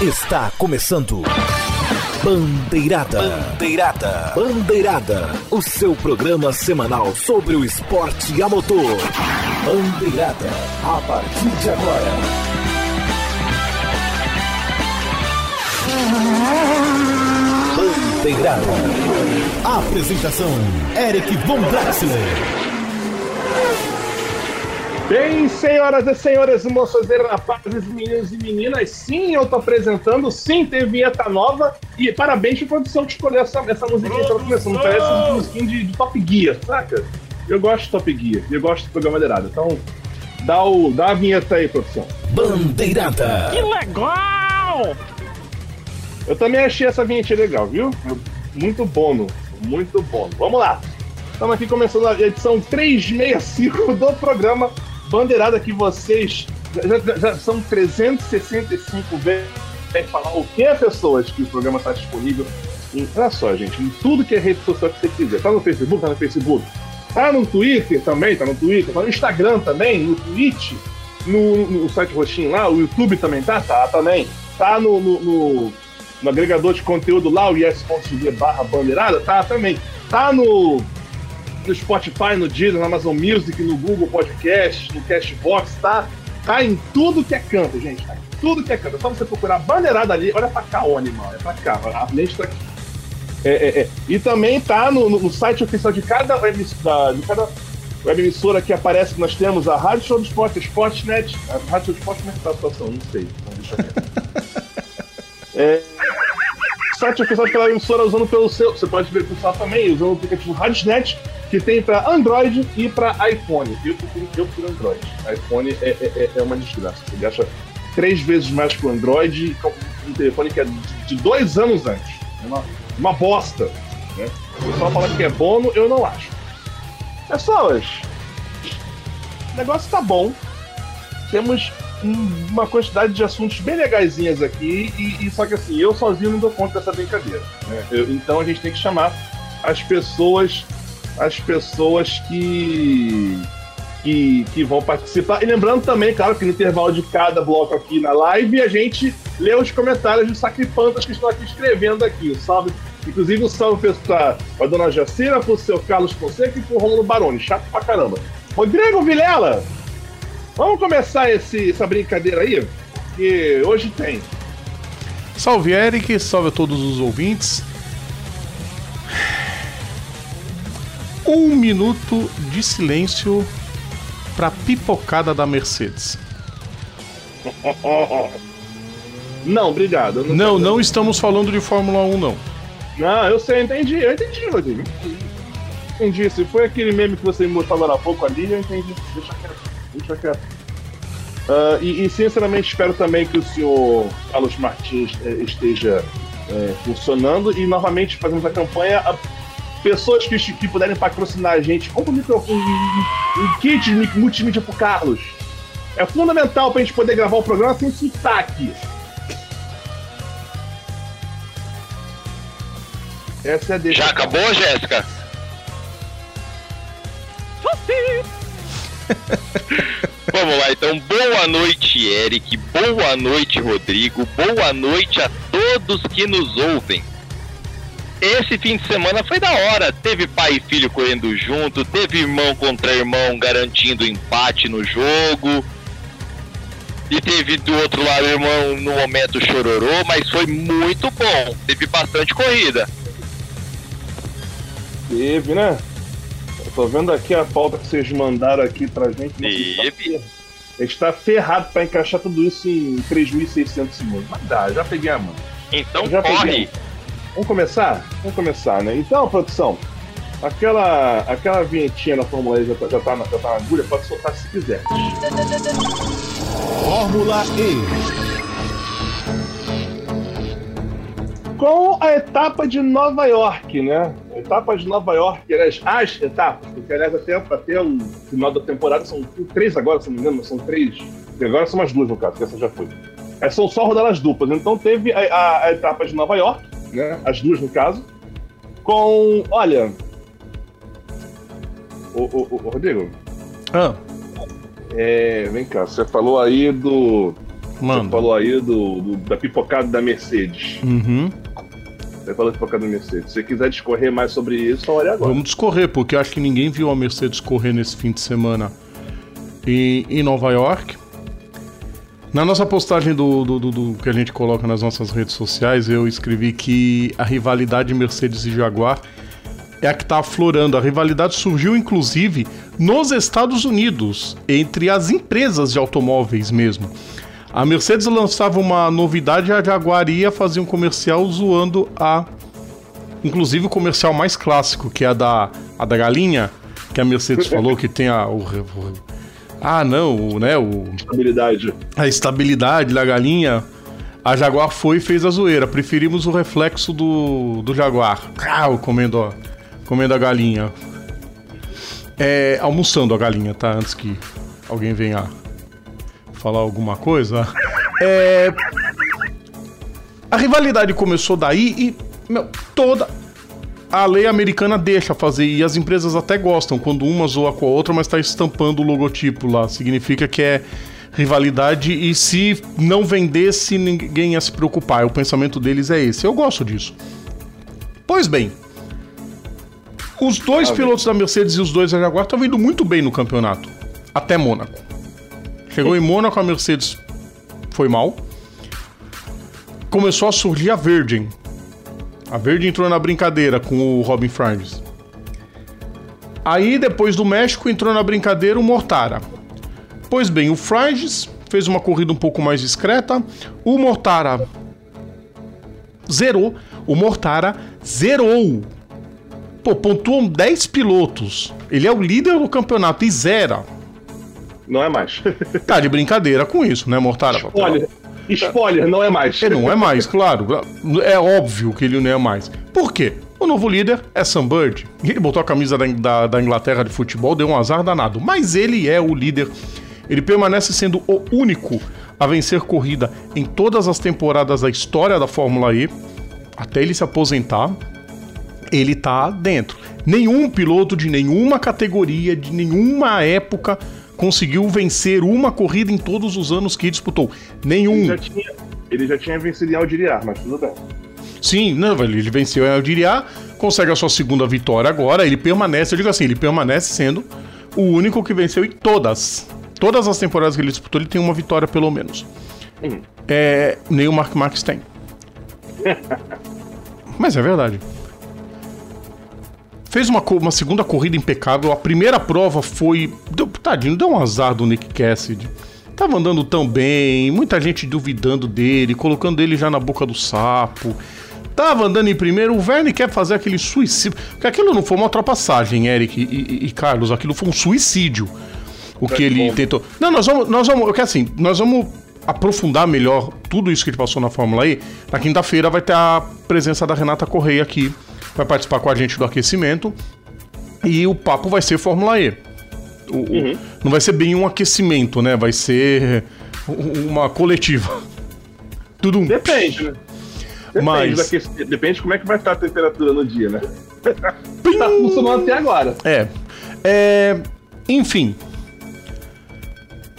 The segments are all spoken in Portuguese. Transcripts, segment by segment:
Está começando. Bandeirada. Bandeirada. Bandeirada. O seu programa semanal sobre o esporte a motor. Bandeirada. A partir de agora. Bandeirada. Apresentação: Eric Von Draxler. Bem, senhoras e senhores, moças e rapazes, meninos e meninas, sim, eu tô apresentando, sim, tem vinheta nova e parabéns pra produção que escolheu essa, essa musiquinha que tá começando. Parece um musiquinha de, de Top Gear, saca? Eu gosto de Top Gear, eu gosto do programa Madeirada. Então, dá, o, dá a vinheta aí, produção. Bandeirada. Que legal! Eu também achei essa vinheta legal, viu? Muito bom, muito bom. Vamos lá. Estamos aqui começando a edição 365 do programa bandeirada que vocês já, já, já são 365 vezes falar o que é pessoas que o programa está disponível. Em, olha só, gente, em tudo que é rede social que você quiser. Tá no Facebook, tá no Facebook. Tá no Twitter também, tá no Twitter, tá no Instagram também, no Twitch, no, no site roxinho lá, o YouTube também tá, tá também. Tá no, no, no, no agregador de conteúdo lá, o yes.tv barra bandeirada, tá também. Tá no no Spotify, no Deezer, no Amazon Music, no Google Podcast, no Cashbox, tá? Tá em tudo que é canto, gente. Tá em tudo que é canto. É só você procurar bandeirada ali. Olha pra cá, Oni, mano. É pra cá. A lente tá aqui. É, é, é. E também tá no, no, site oficial de cada, web, de cada web emissora que aparece que nós temos a Rádio Show do Esporte, a Sportnet. A Rádio Show do Esporte, como é que tá a situação? Não sei. Então deixa eu ver. é, site oficial de cada emissora usando pelo seu. Você pode ver o também, usando o aplicativo Radiosnet que tem para Android e para iPhone. Eu prefiro, Android. iPhone é, é, é, é uma desgraça. Você gasta três vezes mais pro Android com um telefone que é de dois anos antes. É uma, uma bosta. Né? O pessoal fala que é bom, eu não acho. Pessoas, o negócio tá bom. Temos uma quantidade de assuntos bem legaisinhas aqui, e, e, só que assim, eu sozinho não dou conta dessa brincadeira. Né? Eu, então a gente tem que chamar as pessoas as pessoas que, que, que vão participar. E lembrando também, claro, que no intervalo de cada bloco aqui na live, a gente lê os comentários dos sacripantas que estão aqui escrevendo aqui. Salve, inclusive o salve para a dona Jacira, para o seu Carlos Fonseca e para o Romulo Baroni. Chato pra caramba. Rodrigo Vilela, vamos começar esse, essa brincadeira aí? Que hoje tem. Salve Eric, salve a todos os ouvintes. Um minuto de silêncio para pipocada da Mercedes. Não, obrigado. Não, não, não estamos falando de Fórmula 1, não. Não, eu sei, entendi, eu entendi, Rodrigo. Entendi. Se foi aquele meme que você me mostrou agora há pouco ali, eu entendi. Deixa quieto, deixa quieto. Uh, e, e, sinceramente espero também que o senhor Carlos Martins eh, esteja eh, funcionando e novamente fazemos a campanha pessoas que, que puderem patrocinar a gente, compra um microfone, um, um kit multimídia pro Carlos. É fundamental pra gente poder gravar o programa sem sotaque. Essa é a deixa. Já acabou, Jéssica? Vamos lá, então. Boa noite, Eric. Boa noite, Rodrigo. Boa noite a todos que nos ouvem. Esse fim de semana foi da hora. Teve pai e filho correndo junto, teve irmão contra irmão garantindo empate no jogo. E teve do outro lado irmão no momento chororô, mas foi muito bom. Teve bastante corrida. Teve, né? Eu tô vendo aqui a pauta que vocês mandaram aqui pra gente. Teve. A gente tá ferrado pra encaixar tudo isso em 3.600 segundos. Mas dá, já peguei a mão. Então já corre. Peguei. Vamos começar? Vamos começar, né? Então, produção, aquela, aquela vinhetinha na Fórmula E já, tá, já, tá, na, já tá na agulha, pode soltar se quiser. Fórmula E. Com a etapa de Nova York, né? A etapa de Nova York, aliás, as etapas, porque aliás até, até o final da temporada são três agora, se não me engano, são três. E agora são as duas no caso, que essa já foi. É, são só rodadas duplas. Então teve a, a, a etapa de Nova York, né? As duas no caso. Com. Olha. O, Rodrigo. Ah. É, vem cá, você falou aí do. Manda. Você falou aí do, do- da pipocada da Mercedes. Uhum. Você falou da pipocada da Mercedes. Se você quiser discorrer mais sobre isso, fale agora. Vamos discorrer, porque eu acho que ninguém viu a Mercedes correr nesse fim de semana em, em Nova York. Na nossa postagem do, do- do- do que a gente coloca nas nossas redes sociais, eu escrevi que a rivalidade Mercedes e Jaguar é a que está aflorando. A rivalidade surgiu, inclusive, nos Estados Unidos, entre as empresas de automóveis mesmo. A Mercedes lançava uma novidade e a Jaguar ia fazer um comercial zoando a Inclusive o comercial mais clássico, que é a da, a da galinha, que a Mercedes falou que tem a. O, ah, não, o, né? O, Estabilidade. a estabilidade da galinha. A Jaguar foi e fez a zoeira. Preferimos o reflexo do, do Jaguar. Ah, comendo, ó, comendo a galinha. É, almoçando a galinha, tá? Antes que alguém venha falar alguma coisa. É, a rivalidade começou daí e meu, toda a lei americana deixa fazer e as empresas até gostam quando uma zoa com a outra, mas tá estampando o logotipo lá. Significa que é rivalidade e se não vendesse, ninguém ia se preocupar. O pensamento deles é esse. Eu gosto disso. Pois bem, os dois Ah, pilotos da Mercedes e os dois da Jaguar estão indo muito bem no campeonato. Até Mônaco. Chegou em Mônaco, a Mercedes foi mal. Começou a surgir a Virgin. A Virgin entrou na brincadeira com o Robin Franges. Aí, depois do México, entrou na brincadeira o Mortara. Pois bem, o Franges fez uma corrida um pouco mais discreta. O Mortara zerou. O Mortara zerou. Pô, pontuam 10 pilotos. Ele é o líder do campeonato e zera. Não é mais. Tá de brincadeira com isso, né, Mortara? Spoiler. Spoiler, não é mais. Ele não é mais, claro. É óbvio que ele não é mais. Por quê? O novo líder é Sam Bird. Ele botou a camisa da, da, da Inglaterra de futebol, deu um azar danado. Mas ele é o líder. Ele permanece sendo o único a vencer corrida em todas as temporadas da história da Fórmula E. Até ele se aposentar, ele tá dentro. Nenhum piloto de nenhuma categoria, de nenhuma época, conseguiu vencer uma corrida em todos os anos que disputou. Nenhum. Ele já tinha, ele já tinha vencido em Aldiriar, mas tudo bem. Sim, não, ele venceu em Aldiriá, consegue a sua segunda vitória agora, ele permanece, eu digo assim, ele permanece sendo o único que venceu em todas. Todas as temporadas que ele disputou, ele tem uma vitória pelo menos. Hum. É, nem o Mark Marques tem. Mas é verdade. Fez uma, uma segunda corrida impecável. A primeira prova foi. Deu, tadinho, deu um azar do Nick Cassidy. Tava andando tão bem, muita gente duvidando dele, colocando ele já na boca do sapo. Tava andando em primeiro, o Verne quer fazer aquele suicídio. Porque aquilo não foi uma ultrapassagem, Eric e, e- e Carlos, aquilo foi um suicídio. O que ele bom. tentou. Não, nós vamos. Nós vamos. Porque assim, nós vamos aprofundar melhor tudo isso que ele passou na Fórmula E. Na quinta-feira vai ter a presença da Renata Correia aqui. Vai participar com a gente do aquecimento. E o papo vai ser Fórmula E. O- o- Não vai ser bem um aquecimento, né? Vai ser uma coletiva. Tudo um. Depende, né? Depende, Mas- depende de como é que vai estar a temperatura no dia, né? tá funcionando até agora. É. É. Enfim.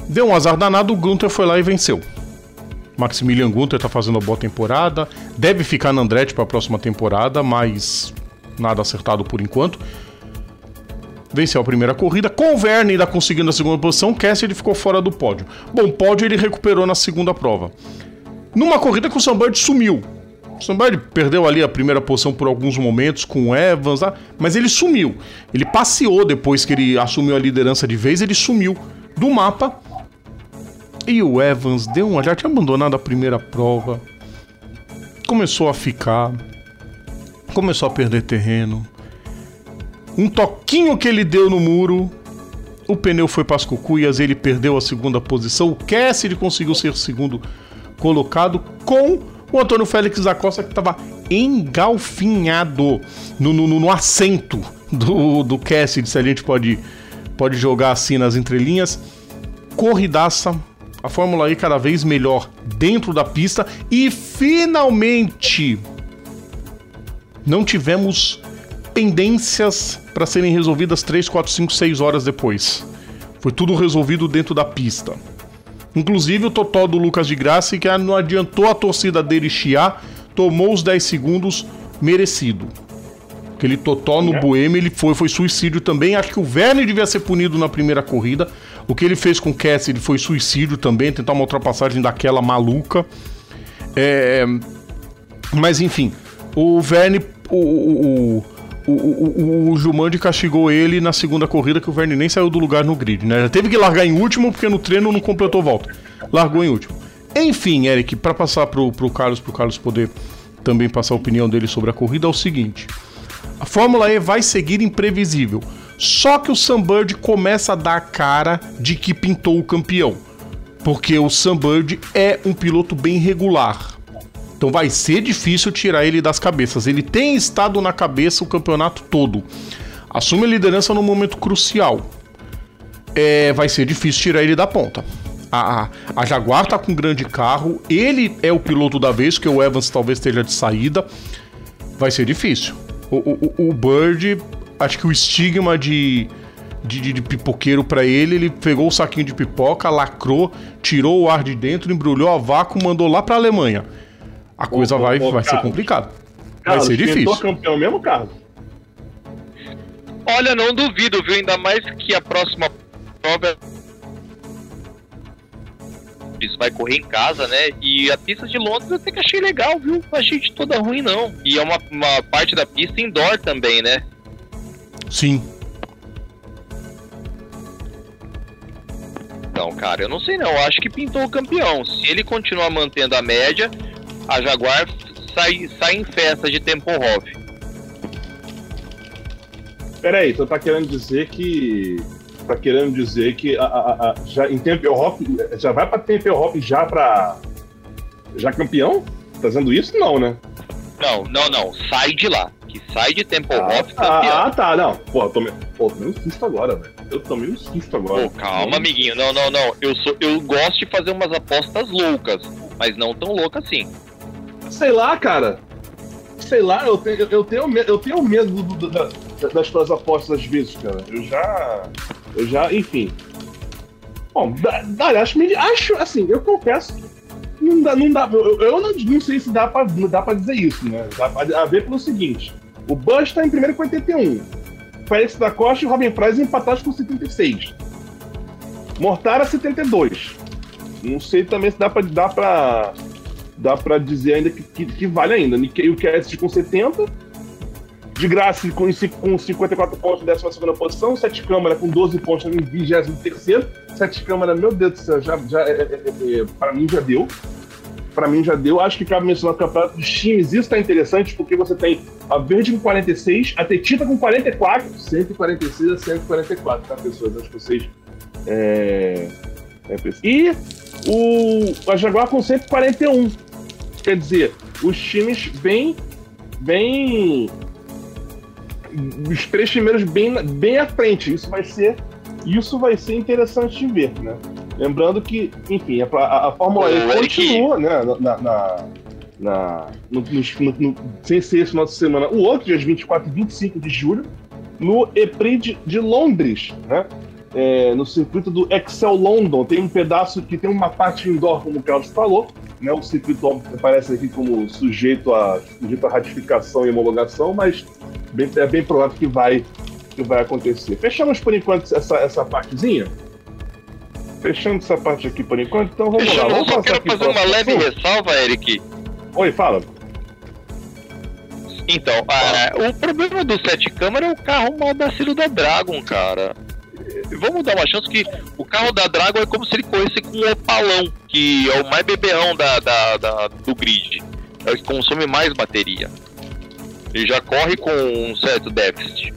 Deu um azar danado, o Gunther foi lá e venceu. Maximilian Gunther tá fazendo uma boa temporada. Deve ficar na Andretti pra próxima temporada, mas nada acertado por enquanto. Venceu a primeira corrida. Com o Verne ainda conseguindo a segunda posição, Cassidy ficou fora do pódio. Bom, pódio ele recuperou na segunda prova. Numa corrida que o Sam Bird sumiu. O Sam Bird perdeu ali a primeira posição por alguns momentos com o Evans, lá, mas ele sumiu. Ele passeou depois que ele assumiu a liderança de vez, ele sumiu do mapa. E o Evans deu uma. Já tinha abandonado a primeira prova. Começou a ficar. Começou a perder terreno. Um toquinho que ele deu no muro. O pneu foi para as cucuias, ele perdeu a segunda posição. O Cassidy conseguiu ser segundo colocado com o Antônio Félix da Costa, que estava engalfinhado no, no, no assento do, do Cassidy, se a gente pode, pode jogar assim nas entrelinhas. Corridaça, a Fórmula E cada vez melhor dentro da pista e finalmente não tivemos pendências para serem resolvidas 3, 4, 5, 6 horas depois. Foi tudo resolvido dentro da pista. Inclusive o totó do Lucas de Graça, que não adiantou a torcida dele chiar, tomou os 10 segundos merecido. Aquele totó no é. Boêmio, ele foi, foi suicídio também. Acho que o Verne devia ser punido na primeira corrida. O que ele fez com o Cassidy foi suicídio também, tentar uma ultrapassagem daquela maluca. É... Mas enfim, o Verne. O, o, o, o, o Jumanji castigou ele na segunda corrida que o Verne nem saiu do lugar no grid, né? Já teve que largar em último porque no treino não completou volta. Largou em último. Enfim, Eric, para passar pro, pro Carlos, pro Carlos poder também passar a opinião dele sobre a corrida, é o seguinte. A Fórmula E vai seguir imprevisível. Só que o Sunbird começa a dar cara de que pintou o campeão. Porque o Sunbird é um piloto bem regular. Então vai ser difícil tirar ele das cabeças. Ele tem estado na cabeça o campeonato todo. Assume a liderança num momento crucial. É, vai ser difícil tirar ele da ponta. A, a, a Jaguar tá com um grande carro. Ele é o piloto da vez, que o Evans talvez esteja de saída. Vai ser difícil. O, o, o Bird acho que o estigma de, de, de pipoqueiro para ele, ele pegou o saquinho de pipoca, lacrou, tirou o ar de dentro, embrulhou a vácuo, mandou lá pra Alemanha. A coisa vai, vai ser complicada. Vai ser difícil. campeão mesmo, Carlos? Olha, não duvido, viu? Ainda mais que a próxima prova isso vai correr em casa, né? E a pista de Londres eu até que achei legal, viu? Não achei de toda ruim, não. E é uma, uma parte da pista indoor também, né? Sim. Então, cara, eu não sei não. Eu acho que pintou o campeão. Se ele continuar mantendo a média, a Jaguar sai, sai em festa de Tempelhof. Peraí, tu tá querendo dizer que. Tá querendo dizer que a, a, a já em Tempelhof. Já vai pra Tempelhof já pra. Já campeão? Tá fazendo isso? Não, né? Não, não, não. Sai de lá que sai de Temple ah, ah, ah, tá, não. Pô, eu tomei, pô, tomei um susto agora, velho. Eu tomei um susto agora. Pô, calma, amiguinho. Não, não, não. Eu, sou, eu gosto de fazer umas apostas loucas, mas não tão loucas assim. Sei lá, cara. Sei lá, eu tenho, eu tenho, eu tenho medo do, do, da, das tuas apostas às vezes, cara. Eu já. Eu já, enfim. Bom, acho, acho, assim, eu confesso não dá, não dá eu, eu não, não, sei se dá pra, dá pra dizer isso, né? Dá pra ver pelo seguinte: o Bush está em primeiro com 81. Félix da Costa e Robin Price empatados com 76. Mortara 72. Não sei também se dá pra, dá pra, dá pra dizer ainda que, que, que vale ainda. E o Cassidy com 70. De graça com, com 54 pontos, 12 posição. Sete Câmara com 12 pontos em 23. Sete Câmara, meu Deus do céu, já, já, é, é, é, é para mim já deu para mim já deu. Acho que cabe mencionar o campeonato dos times. Isso está interessante porque você tem a Verde com 46, a Tetita com 44, 146 a 144, tá, pessoas? Acho que vocês. É... É, e o, a Jaguar com 141. Quer dizer, os times bem. bem. Os três primeiros bem, bem à frente. Isso vai ser. Isso vai ser interessante de ver, né? Lembrando que, enfim, a, a, Fórmula E continua, né? Na, na, na no, no, no, sem ser esse final de semana, o outro, dias 24 e 25 de julho, no EPRI de, de Londres, né? É, no circuito do Excel London. Tem um pedaço que tem uma parte indoor, como o Carlos falou, né? O circuito aparece aqui como sujeito a, sujeito a ratificação e homologação, mas bem, é bem provável que vai, que vai acontecer. Fechamos por enquanto essa, essa partezinha fechando essa parte aqui por enquanto, então vamos Fechando, lá. Vamos eu só quero fazer uma leve ressalva, Eric. Oi, fala. Então, a, o problema do sete câmara é o carro mal da da Dragon, cara. Vamos dar uma chance que o carro da Dragon é como se ele corresse com um opalão, que é o mais bebeão da, da, da, do grid. É o que consome mais bateria. Ele já corre com um certo déficit.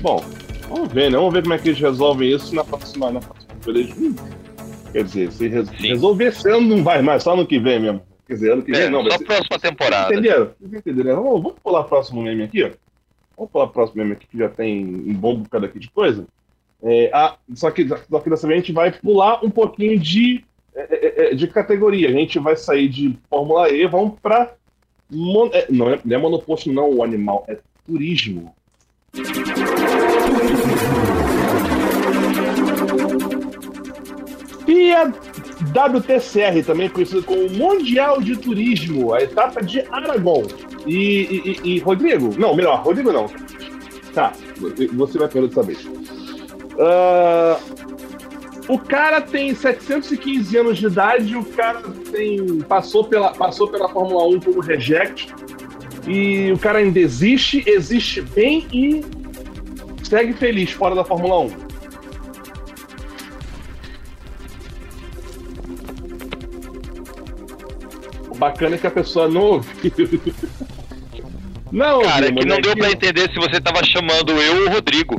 Bom, vamos ver, né? Vamos ver como é que eles resolvem isso na próxima, na próxima Quer dizer, se res resolver esse ano não vai mais, só ano que vem mesmo. Quer dizer, ano que vem é, não. Só próxima temporada. Entenderam? Entenderam? Vamos, vamos pular o próximo meme aqui, ó. Vamos pular o próximo meme aqui, que já tem um bom bocado aqui de coisa. É, a, só, que, só que dessa vez a gente vai pular um pouquinho de, é, é, é de categoria. A gente vai sair de Fórmula E, vamos para. Mon... Não, é, não é monoposto, não, o animal, é turismo. E a WTCR, também conhecida como Mundial de Turismo, a etapa de Aragon. E, e, e Rodrigo? Não, melhor, Rodrigo não. Tá, você vai perder dessa vez. Uh, o cara tem 715 anos de idade, o cara tem passou pela, passou pela Fórmula 1 como reject, e o cara ainda existe, existe bem e segue feliz fora da Fórmula 1. Bacana é que a pessoa não ouviu. Não, cara, é que não deu pra entender se você tava chamando eu ou o Rodrigo.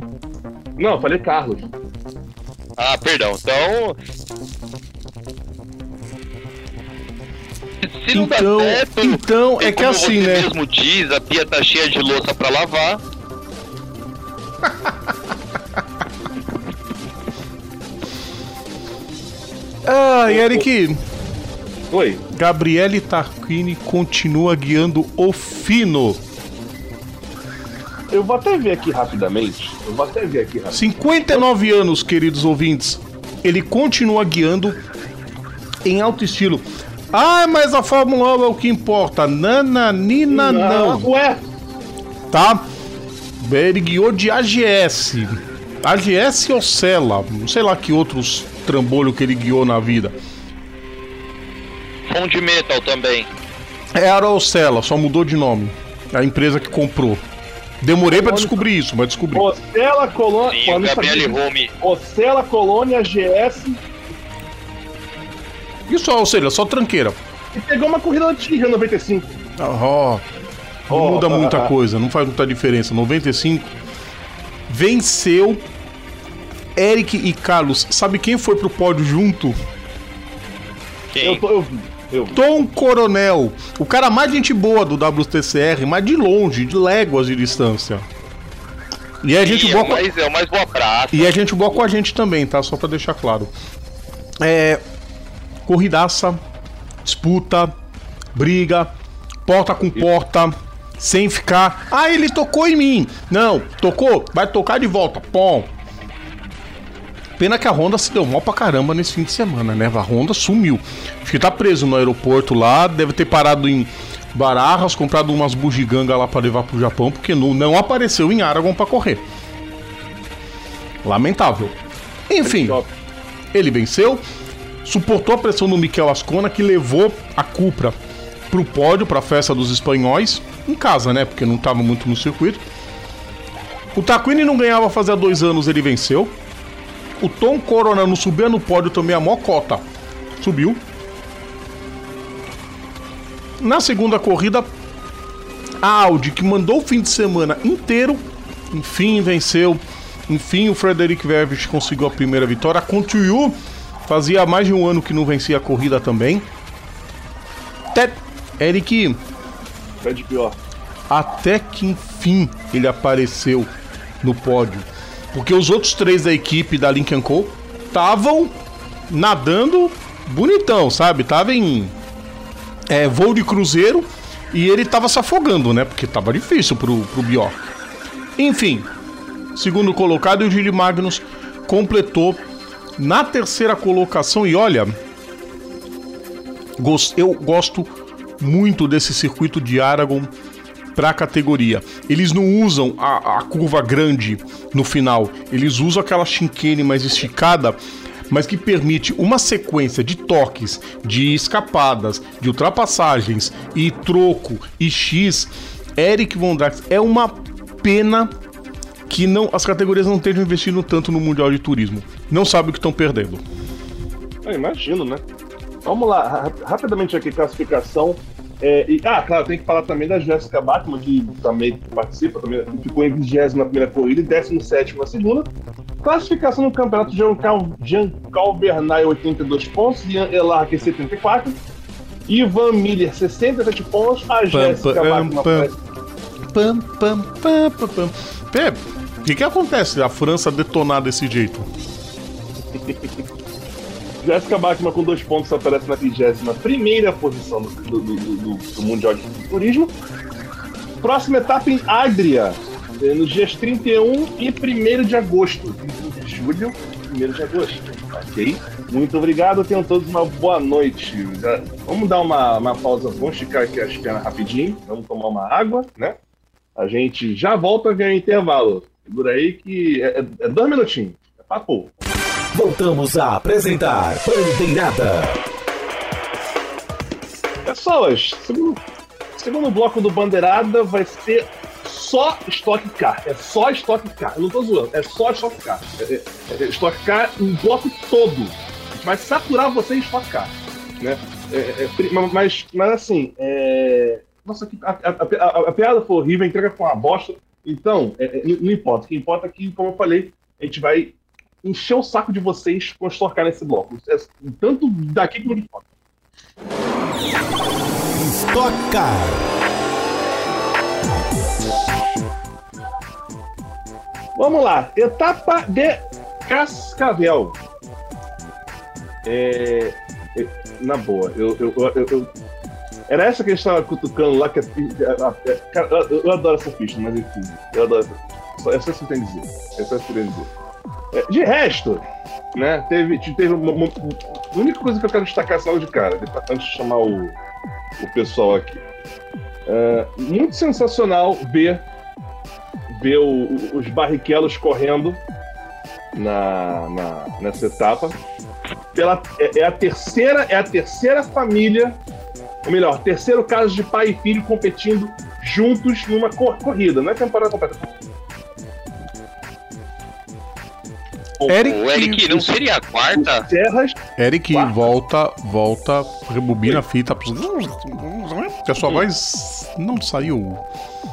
Não, eu falei Carlos. Ah, perdão. Então. Se não então, dá certo, então é que assim, você né? mesmo diz, a pia tá cheia de louça pra lavar. Ah, Eric. Oi. Gabriele Tarquini continua guiando o Fino. Eu vou até ver aqui rapidamente. Eu vou até ver aqui rapidamente. 59 anos, queridos ouvintes. Ele continua guiando em alto estilo. Ah, mas a Fórmula 1 é o que importa. Nananina, não. Ué, Tá? Ele guiou de AGS. AGS ou Sela. Não sei lá que outros trambolho que ele guiou na vida. Fonte Metal também. Era o Sela, só mudou de nome. A empresa que comprou. Demorei pra descobrir isso, mas descobri. Ocela Colônia. Sim, o Gabriele Home. Ocela Colônia GS. Isso, ou seja, só tranqueira. E pegou uma corrida antiga em 95. Ó, não Ó, muda muita coisa, não faz muita diferença. 95 venceu Eric e Carlos. Sabe quem foi pro pódio junto? Quem? Eu, tô, eu vi. Eu. Tom Coronel, o cara mais gente boa do WTCR, mas de longe, de léguas de distância. E é gente Ih, boa é, mais, é mais boa praça. E é gente boa com a gente também, tá? Só pra deixar claro. É. Corridaça, disputa, briga, porta com porta, sem ficar. Ah, ele tocou em mim. Não, tocou, vai tocar de volta. Pom. Pena que a Honda se deu mal pra caramba nesse fim de semana, né? A Honda sumiu. Acho que tá preso no aeroporto lá, deve ter parado em Barajas, comprado umas bugigangas lá pra levar pro Japão, porque não, não apareceu em Aragon pra correr. Lamentável. Enfim, ele venceu, suportou a pressão do Miquel Ascona, que levou a Cupra pro pódio, pra festa dos espanhóis, em casa, né? Porque não tava muito no circuito. O Taquini não ganhava fazia dois anos, ele venceu. O Tom Corona não subia no pódio também a mocota. Subiu. Na segunda corrida, a Audi, que mandou o fim de semana inteiro, enfim venceu. Enfim, o Frederic Vervis conseguiu a primeira vitória. A Contiyu fazia mais de um ano que não vencia a corrida também. Até, Eric, pior. até que enfim ele apareceu no pódio. Porque os outros três da equipe da Lincoln Co. estavam nadando bonitão, sabe? Tava em é, voo de cruzeiro e ele tava se afogando, né? Porque tava difícil pro, pro Bjork. Enfim, segundo colocado, o Gili Magnus completou na terceira colocação. E olha, eu gosto muito desse circuito de Aragon para a categoria. Eles não usam a, a curva grande no final, eles usam aquela chicane mais esticada, mas que permite uma sequência de toques, de escapadas, de ultrapassagens e troco e X. Eric Von Drax é uma pena que não as categorias não estejam investindo tanto no Mundial de Turismo. Não sabe o que estão perdendo. Eu imagino, né? Vamos lá, ra- rapidamente aqui, classificação. É, e- ah, claro, tem que falar também da Jéssica Bachmann, que também participa, também ficou em 20 na primeira corrida e 17 na segunda. Classificação no campeonato Giancal, Giancal Bernay, 82 pontos, Ian Elarque, 74. Ivan Miller, 67 pontos. A Jéssica aparece Pam, pam, pam, pam, pam. Pé, o que, que acontece a França detonar desse jeito? Jéssica Bachmann com dois pontos aparece na 21 posição do, do, do- do- Mundial de Turismo. Próxima etapa em Adria, eh, nos dias 31 e 1 de agosto. 31 de julho, 1 de agosto. Ok? Muito obrigado, tenham todos uma boa noite. Vamos dar uma, uma pausa, vamos esticar aqui as pernas rapidinho, vamos tomar uma água, né? A gente já volta via intervalo. Segura aí que é, é, é dois minutinhos, é papo. Voltamos a apresentar Bandeirada. Pessoas, segundo, segundo bloco do Bandeirada vai ser só Stock Car. É só Stock Car. Eu não tô zoando, é só Stock Car. É, é, é Stock Car em bloco todo. A gente vai saturar você em Stock Car. Né? É, é, é mas, mas assim, nossa, a, a, a, a, piada foi horrível, a entrega foi uma bosta. Então, não importa. O que importa é que, como eu falei, a gente vai encher o saco de vocês com Stock Car nesse bloco. tanto daqui como de fora. Stock Car. Vamos lá, etapa de Cascavel. É, é, na boa, eu, eu, eu, eu, era essa que a gente estava cutucando lá. Que, cara, eu, eu, adoro essa pista, mas enfim, eu adoro essa. É só isso que a dizer. É só isso que dizer. É, de resto, né, teve, teve uma, uma, a única coisa que eu quero destacar essa aula de cara, antes de chamar o, o pessoal aqui. É, muito sensacional ver ver o, os barriquelos correndo na, na, nessa etapa. Pela, é, é, a terceira é a terceira família, ou melhor, terceiro caso de pai e filho competindo juntos numa cor, corrida, não é temporada completa. Eric, o Eric não seria a quarta? Serras, Eric, quarta. volta, volta, rebobina a fita. Que a sua voz não saiu.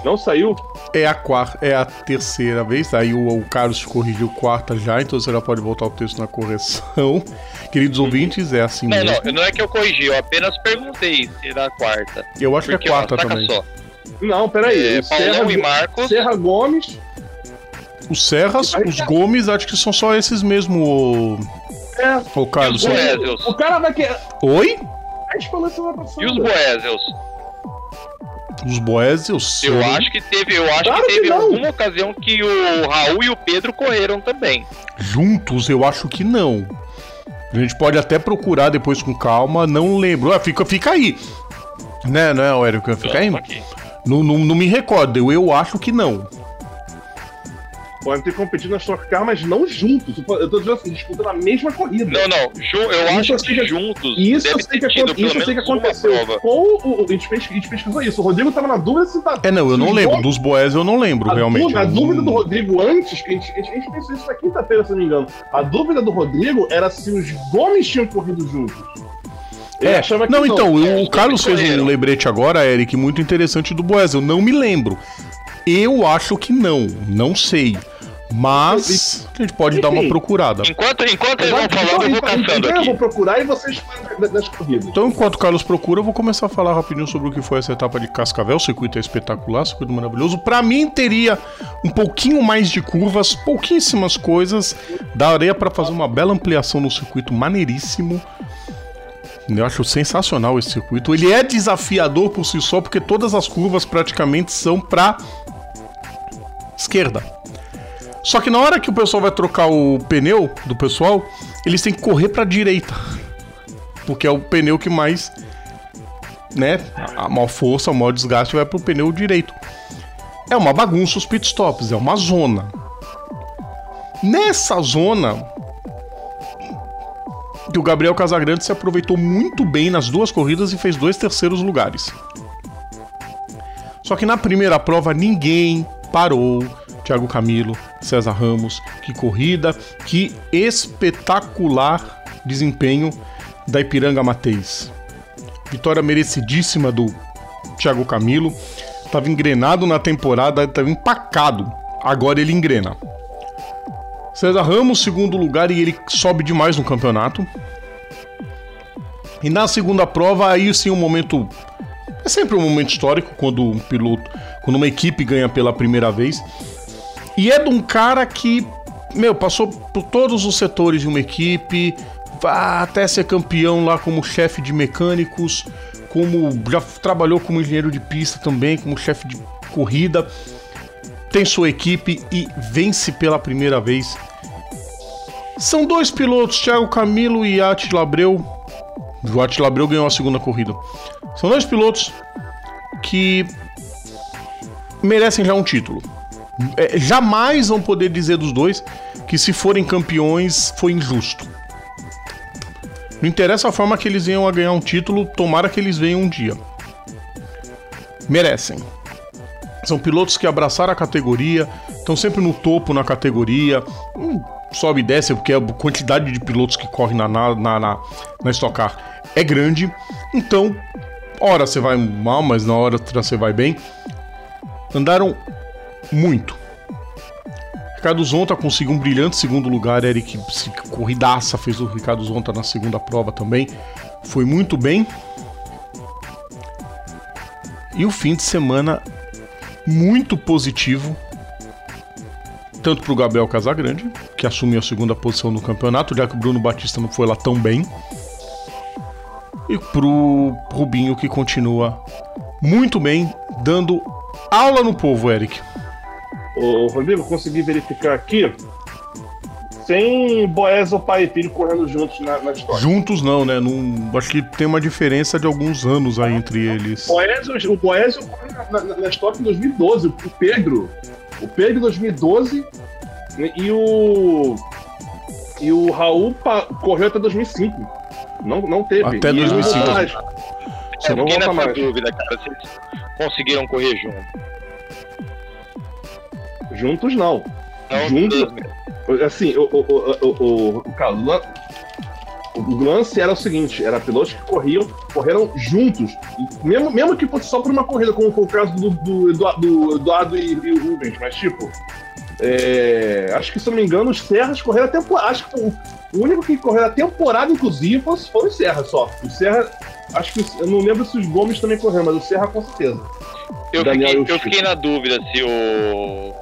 Não saiu? É a quarta, é a terceira vez. Aí o, o Carlos corrigiu quarta já, então você já pode voltar o texto na correção. Queridos ouvintes, é assim não, mesmo. Não, não é que eu corrigi, eu apenas perguntei se era a quarta. Eu acho Porque, que é quarta ó, também. Só. Não, peraí. É, Paulão Serra, e Marcos. Serra Gomes. Os Serras, os Gomes, acho que são só esses mesmo. É. O Carlos. E os O cara vai querer. Oi? A gente falou semana passada. E os Boésios? Os Boésios? Eu acho que teve, eu acho claro que teve que alguma ocasião que o Raul e o Pedro correram também. Juntos, eu acho que não. A gente pode até procurar depois com calma, não lembro. Ah, fica, fica aí. Né, né, Érico? Fica aí. Não, não, não me recordo, eu acho que não podem ter competido na Stock Car, mas não juntos. Eu tô dizendo assim, disputando a mesma corrida. Não, não. Eu isso acho que, que juntos. Isso eu sei que, isso eu sei que aconteceu. Com o, a, gente pesquisou, a gente pesquisou isso. O Rodrigo tava na dúvida se tá. É, não, eu não lembro. Dos Boés eu não lembro, a realmente. Dúvida, a dúvida do Rodrigo antes, que a gente, a gente, a gente pensou isso na quinta-feira, se não me engano. A dúvida do Rodrigo era se os Gomes tinham corrido juntos. é, não, não, então, é, o Carlos fez um lembrete agora, Eric, muito interessante do Boés. Eu não me lembro. Eu acho que não, não sei. Mas a gente pode Enfim, dar uma procurada. Enquanto, enquanto eles vão falando, eu vou caçando aqui. Eu vou procurar e vocês das corridas. Então, enquanto o Carlos procura, eu vou começar a falar rapidinho sobre o que foi essa etapa de Cascavel. O circuito é espetacular, circuito maravilhoso. Para mim, teria um pouquinho mais de curvas, pouquíssimas coisas. Daria para fazer uma bela ampliação no circuito, maneiríssimo. Eu acho sensacional esse circuito. Ele é desafiador por si só, porque todas as curvas praticamente são para esquerda. Só que na hora que o pessoal vai trocar o pneu do pessoal, eles têm que correr para a direita. Porque é o pneu que mais, né, a maior força, o maior desgaste vai pro pneu direito. É uma bagunça os pitstops, é uma zona. Nessa zona que o Gabriel Casagrande se aproveitou muito bem nas duas corridas e fez dois terceiros lugares. Só que na primeira prova ninguém parou Thiago Camilo, César Ramos, que corrida, que espetacular desempenho da Ipiranga Mateis. Vitória merecidíssima do Thiago Camilo. Estava engrenado na temporada, estava empacado. Agora ele engrena. César Ramos, segundo lugar, e ele sobe demais no campeonato. E na segunda prova, aí sim um momento. É sempre um momento histórico quando um piloto, quando uma equipe ganha pela primeira vez. E é de um cara que, meu, passou por todos os setores de uma equipe, até ser campeão lá como chefe de mecânicos, como já trabalhou como engenheiro de pista também, como chefe de corrida. Tem sua equipe e vence pela primeira vez São dois pilotos, Thiago Camilo e Attila Abreu. O Attila Abreu ganhou a segunda corrida. São dois pilotos que merecem já um título. É, jamais vão poder dizer dos dois que se forem campeões foi injusto. Não interessa a forma que eles venham a ganhar um título, tomara que eles venham um dia. Merecem. São pilotos que abraçaram a categoria, estão sempre no topo na categoria. Hum, sobe e desce, porque a quantidade de pilotos que correm na, na, na, na Stock Car é grande. Então, hora você vai mal, mas na hora você vai bem. Andaram muito. Ricardo Zonta conseguiu um brilhante segundo lugar. Eric, corridaça, fez o Ricardo Zonta na segunda prova também. Foi muito bem. E o fim de semana muito positivo. Tanto para o Gabriel Casagrande, que assumiu a segunda posição no campeonato, já que o Bruno Batista não foi lá tão bem. E pro Rubinho, que continua muito bem, dando aula no povo, Eric. Ô, Rodrigo, consegui verificar aqui. Sem Boés ou pai e filho correndo juntos na, na história. Juntos não, né? Não, acho que tem uma diferença de alguns anos aí entre eles. Boésio, o Boésio correu na, na, na história em 2012. O Pedro. O Pedro em 2012 né, e o. E o Raul pa, correu até 2005. Não, não teve. Até 2005. É, eu fiquei nessa mais. dúvida, cara. Vocês conseguiram correr junto. Juntos não. não Juntos. Assim, o, o, o, o, o, Calula, o lance era o seguinte: era pilotos que corriam, correram juntos. Mesmo, mesmo que fosse só por uma corrida, como foi o caso do, do, do, do Eduardo e, e o Rubens, mas tipo. É, acho que, se não me engano, os Serras correram a temporada. Acho que o, o único que correu a temporada, inclusive, foi, foi o Serra só. O Serra, acho que. Eu não lembro se os Gomes também correram, mas o Serra com certeza. Eu, fiquei, eu fiquei na dúvida se o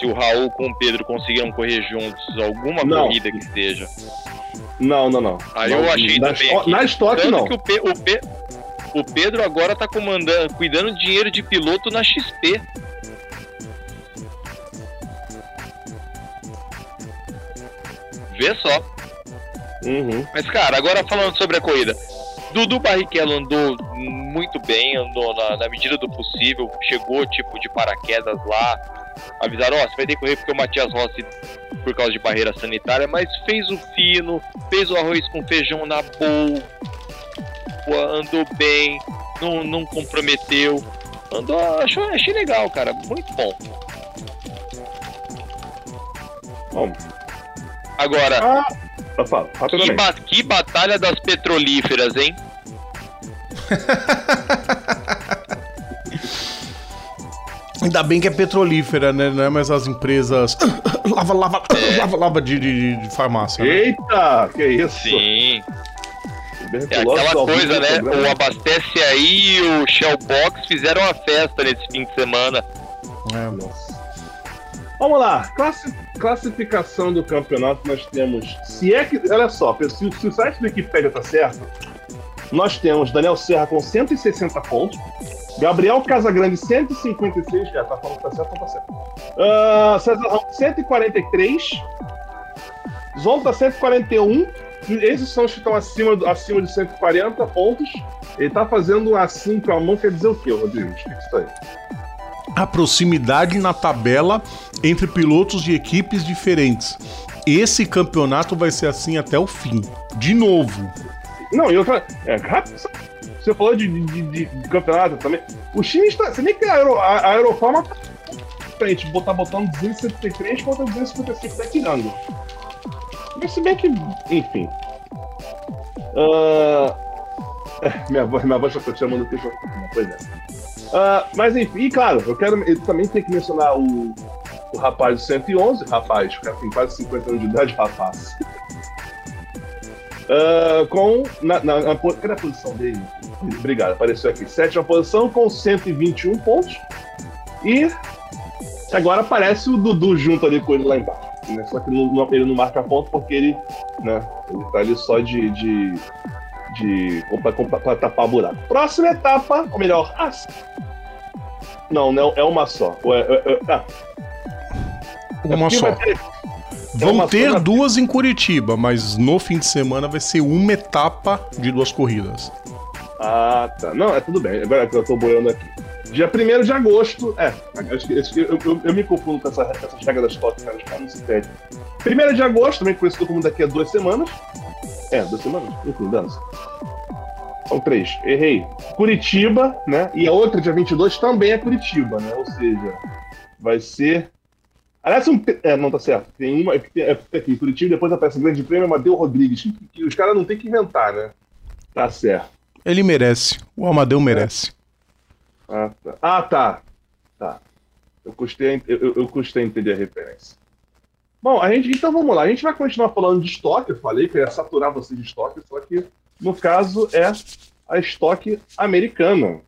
se o Raul com o Pedro conseguiram correr juntos alguma não. corrida que esteja. Não, não, não. Aí não, eu achei na também. Aqui. Na estoque, não. Que o, Pe o, Pe o Pedro agora tá comandando, cuidando de dinheiro de piloto na XP. Vê só. Uhum. Mas, cara, agora falando sobre a corrida. Dudu Barrichello andou muito bem, andou na, na medida do possível, chegou tipo de paraquedas lá, avisaram, ó, oh, você vai ter que correr porque o Matias Rossi, por causa de barreira sanitária, mas fez o fino, fez o arroz com feijão na boa, andou bem, não, não comprometeu. Andou, achou, achei legal, cara, muito bom. Bom. Agora, ah, que, ba que batalha das petrolíferas, hein? Ainda bem que é petrolífera, né? Não é mais as empresas. lava, lava, é. lava, lava de, de, de farmácia. Né? Eita, que isso? Sim. É aquela coisa, né? O Abastece Aí e o Shellbox fizeram uma festa nesse fim de semana. É, nossa. Vamos lá, classificação do campeonato nós temos. Se é que. Olha só, se, se o site do Wikipedia tá certo, nós temos Daniel Serra com 160 pontos, Gabriel Casagrande, 156. Já tá falando que tá certo, tá certo. Uh, César Ramos, 143. Zonta, 141. Esses são os que estão acima, acima de 140 pontos. Ele tá fazendo assim com a mão, quer dizer o quê, Rodrigo? É isso aí? A proximidade na tabela entre pilotos de equipes diferentes. Esse campeonato vai ser assim até o fim. De novo. Não, eu é, você falou de, de, de, de campeonato também. O time está. Você nem que a, Euro, a, a Eurofarma tá frente, botar botando 273 contra 255 tá tirando. Mas se bem que. Enfim. Uh, minha voz, minha voz já tá chamando o Pois é. Uh, mas enfim, e claro, eu quero. Eu também tenho que mencionar o, o rapaz do 111, rapaz, o tem quase 50 anos de idade, rapaz. Uh, com. Na, na, na, cadê a posição dele? Obrigado, apareceu aqui. Sétima posição com 121 pontos. E agora aparece o Dudu junto ali com ele lá embaixo. Né? Só que não, ele não marca ponto porque ele, né, ele tá ali só de. de, de para tapar buraco. Próxima etapa, ou melhor, ah, não, não, é uma só. É, é, é, ah. Uma só. Ter, Vão uma ter zona- duas em Curitiba, mas no fim de semana vai ser uma etapa de duas corridas. Ah, tá. Não, é tudo bem. Agora que eu tô boiando aqui. Dia 1 de agosto. É, eu, eu- eu me confundo com essa, com essas regras das toques, cara. Não se perdem. 1 de agosto, também conhecido como daqui a duas semanas. É, duas semanas? Enfim, dança. São três. Errei. Curitiba, né? E a outra, dia 22, também é Curitiba, né? Ou seja, vai ser. Aliás, um... é, não tá certo. Tem uma. É, é aqui, Curitiba, depois aparece o Grande Prêmio Amadeu Rodrigues. Que, os caras não tem que inventar, né? Tá certo. Ele merece. O Amadeu merece. Ah, tá. Ah, tá. Tá. Eu custei, eu, eu- eu custei a entender a referência. Bom, a gente, então vamos lá. A gente vai continuar falando de estoque. Eu falei que eu ia saturar você de estoque, só que no caso é a estoque americana.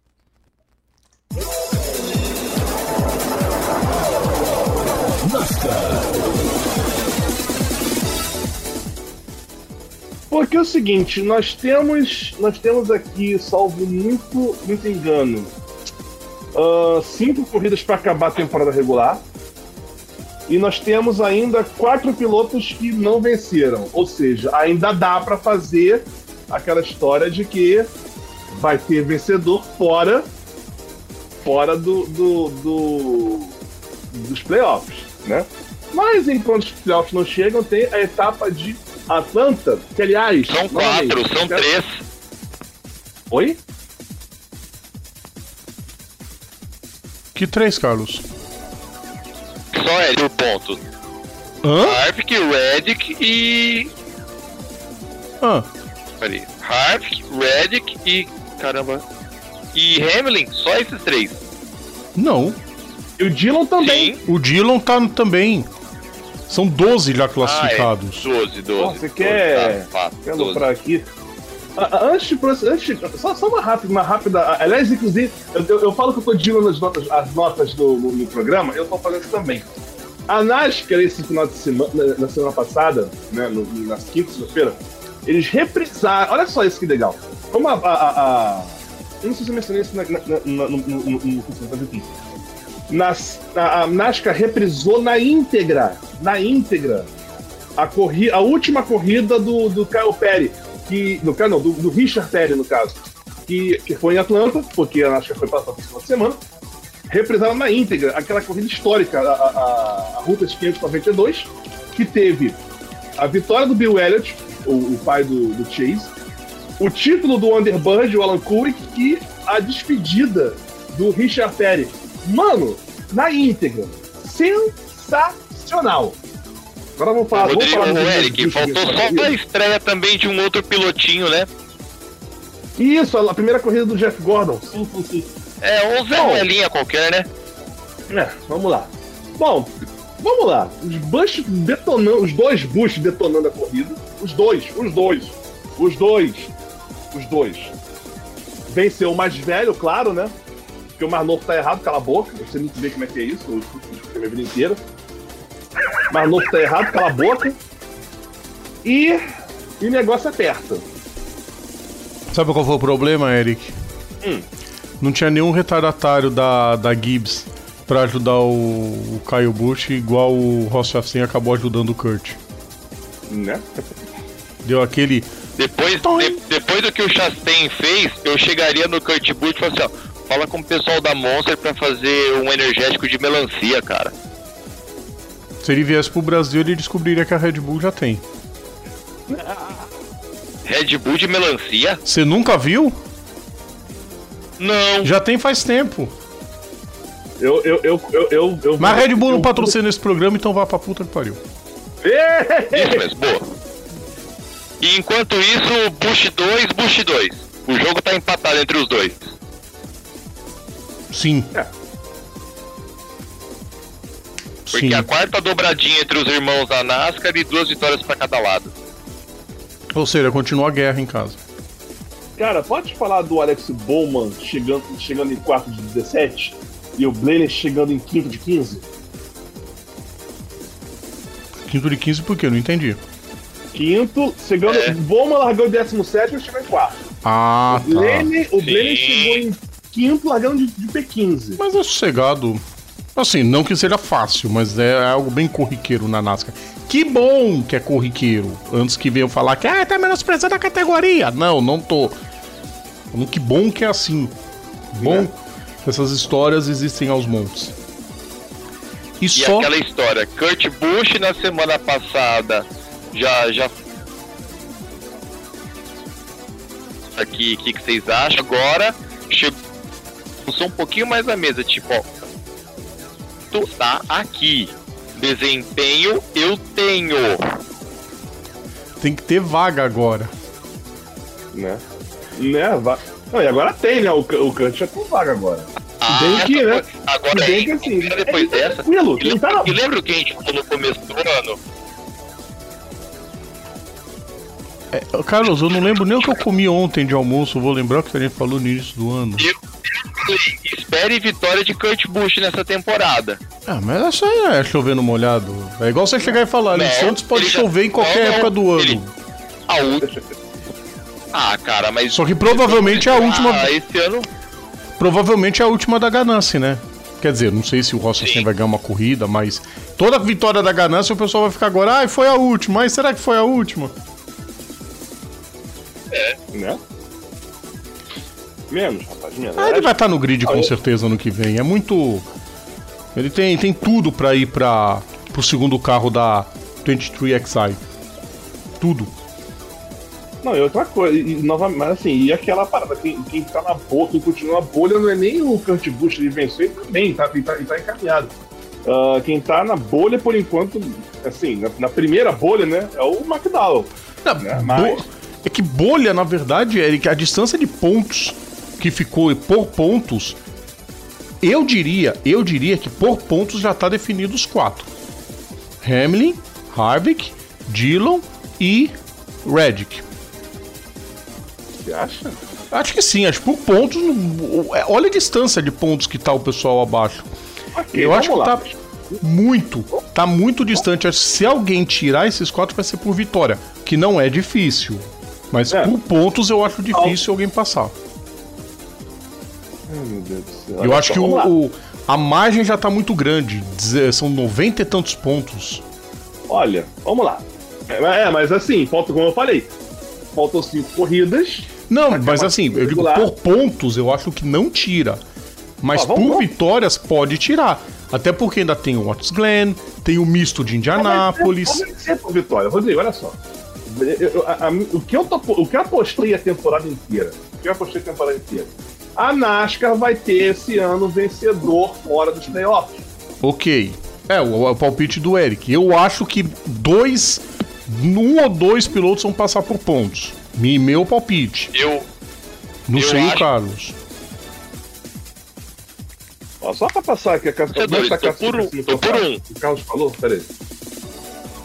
Porque é o seguinte, nós temos, nós temos aqui, salvo muito, muito engano, ah, cinco corridas para acabar a temporada regular. E nós temos ainda quatro pilotos que não venceram. Ou seja, ainda dá para fazer aquela história de que vai ter vencedor fora fora do, do, do- dos playoffs, né? Mas enquanto os playoffs não chegam, tem a etapa de Atlanta, que aliás. São novamente, quatro, são quero- três. Oi? Que três, Carlos? Só é por ponto. Hã? Harvick, Reddick e. Ah, Peraí. Harvick, Reddick e. Caramba. E Hamlin, só esses três. não. E o Dylan também. Sim. O Dillon tá também. São 12 já classificados. Ah, é. 12, 12. Ó, você 12, quer- Tá, Quero 12. para aqui. Antes de antes, só, só uma rápida, uma rápida. Aliás, inclusive, eu, eu- eu falo que eu tô dilando as notas, as notas do, no, no programa, eu tô fazendo isso também. A NASCAR, esse final de semana, na, na semana passada, né, no, na quinta-feira, eles reprisaram. Olha só isso que legal. Como a. a, a- a- não sei se eu mencionei isso na, na, na, no, no, no. Nas, a, a NASCAR reprisou na íntegra, na íntegra, a, corri a última corrida do, do Kyle Perry, que, do, Kyle não, do, do Richard Perry, no caso, que, que foi em Atlanta, porque a NASCAR foi para a próxima semana, reprisaram na íntegra aquela corrida histórica, a, a, a, Ruta 592, que teve a vitória do Bill Elliott, o, o pai do, do Chase, o título do Underbird, o Alan Kulik, e a despedida do Richard Perry. Mano, na íntegra, sensacional. Agora vamos falar, vamos Rodrigo, falar dos- o Eric, faltou só a estreia também de um outro pilotinho, né? Isso, a primeira corrida do Jeff Gordon. Sim, sim, sim. É, um Zé Bom. Ruelinha qualquer, né? É, vamos lá. Bom, vamos lá. Os Bush detonando, os dois Bush detonando a corrida. Os dois, os dois, os dois, os dois. Venceu o mais velho, claro, né? Porque o mais novo tá errado, cala a boca. Eu sei muito bem como é que é isso, eu escuto isso a minha vida inteira. O mais novo tá errado, cala a boca. E, e o negócio aperta. Sabe qual foi o problema, Eric? Hum. Não tinha nenhum retardatário da, da Gibbs pra ajudar o, o Caio Bush, igual o Ross Chastain acabou ajudando o Kurt. Né? Deu aquele. Depois, de- depois do que o Chastain fez, eu chegaria no Kurt Busch e falaria assim, ó, fala com o pessoal da Monster pra fazer um energético de melancia, cara. Se ele viesse pro Brasil, ele descobriria que a Red Bull já tem. Red Bull de melancia? Você nunca viu? Não. Já tem faz tempo. Eu, eu, eu, eu, eu, eu Mas a Red Bull não eu- patrocina esse programa, então vá pra puta que pariu. Isso mesmo, boa. E enquanto isso, Bush 2, Bush 2. O jogo tá empatado entre os dois. Sim. É. Porque Sim. a quarta dobradinha entre os irmãos da NASCAR e duas vitórias pra cada lado. Ou seja, continua a guerra em casa. Cara, pode falar do Alex Bowman chegando, chegando em quarto de 17 e o Blaney chegando em quinto de 15? Quinto de 15 por quê? Não entendi. Quinto, chegando. É. Bowman largou em 17 e chegou em quarto. Ah, o Blaney, o Sim. Blaney chegou em quinto, largando de, de P15. Mas é sossegado. Assim, não que seja fácil, mas é algo bem corriqueiro na NASCAR. Que bom que é corriqueiro. Antes que venham falar que ah, tá menosprezando a categoria. Não, não tô. Que bom que é assim. Bom que essas histórias existem aos montes. E, E só. aquela história, Kurt Busch na semana passada já já aqui, o que, que vocês acham? Agora chegou um pouquinho mais à mesa, tipo, ó, tá aqui. Desempenho eu tenho. Tem que ter vaga agora. Né? Né? Va- Não, e agora tem, né? O, o Kant já tem vaga agora. Ah, bem que, né? foi- Agora bem é, que, assim, depois é dessa. tranquilo, E tá lembra, e lembra o que a gente falou no começo do ano? É, Carlos, eu não lembro nem o que eu comi ontem de almoço. Vou lembrar o que a gente falou no início do ano. Espere vitória de Kurt Busch nessa temporada. Ah, mas isso aí é chover no molhado. É igual você chegar e falar, Não, Santos pode ele já- chover em qualquer não, não, época do ele- ano. A última. Ah, cara, mas. Só que provavelmente é a última. Ah, esse ano. Provavelmente é a última da Ganassi, né? Quer dizer, não sei se o Rossi vai ganhar uma corrida, mas toda vitória da Ganassi o pessoal vai ficar agora, ai, foi a última, mas será que foi a última? Né? Menos, rapaz, menos. Ah, ele vai estar no grid com certeza ano que vem. É muito. Ele tem, tem tudo pra ir para pro segundo carro da 23XI. Tudo. Não, e outra coisa, e, novamente, mas assim, e aquela parada, quem, quem tá na bolha, quem continua na bolha não é nem o Kurt Busch, ele venceu e também, tá, e tá, e tá encaminhado. Ah, quem tá na bolha, por enquanto, assim, na, na primeira bolha, né, é o McDowell. Não, Né, bo- mas- É que bolha, na verdade, Eric, a distância de pontos que ficou por pontos, eu diria, eu diria que por pontos já tá definido os quatro. Hamlin, Harvick, Dillon e Reddick. Você acha? Acho que sim, acho que por pontos. é, Olha a distância de pontos que tá o pessoal abaixo. Ok, Eu acho que lá. tá muito, tá muito distante. Se alguém tirar esses quatro, vai ser por vitória, que não é difícil. Mas É. por pontos eu acho difícil alguém passar. Ai, meu Deus do céu. Eu Olha acho só, que o, o- a margem já tá muito grande. São 90 e tantos pontos. Olha, vamos lá. É, é, mas assim, falta, como eu falei, faltam cinco corridas. Não, mas assim, eu digo por pontos, eu acho que não tira. Mas vamos- por vamos. vitórias pode tirar. Até porque ainda tem o Watts Glen, tem o misto de Indianápolis. Vai ser por vitória. Rodrigo, olha só. Eu- a- a- o, que eu tô, o que eu apostei a temporada inteira, o que eu apostei a temporada inteira, a NASCAR vai ter esse ano vencedor fora dos playoffs. Ok. É, o, o palpite do Eric. Eu acho que dois. Um ou dois pilotos vão passar por pontos. Me- Meu palpite. Eu. Não Eu sei o acho- Carlos. Ó, só pra passar aqui a casa. É doido, tô por um, tô por um. O Carlos falou? Pera aí.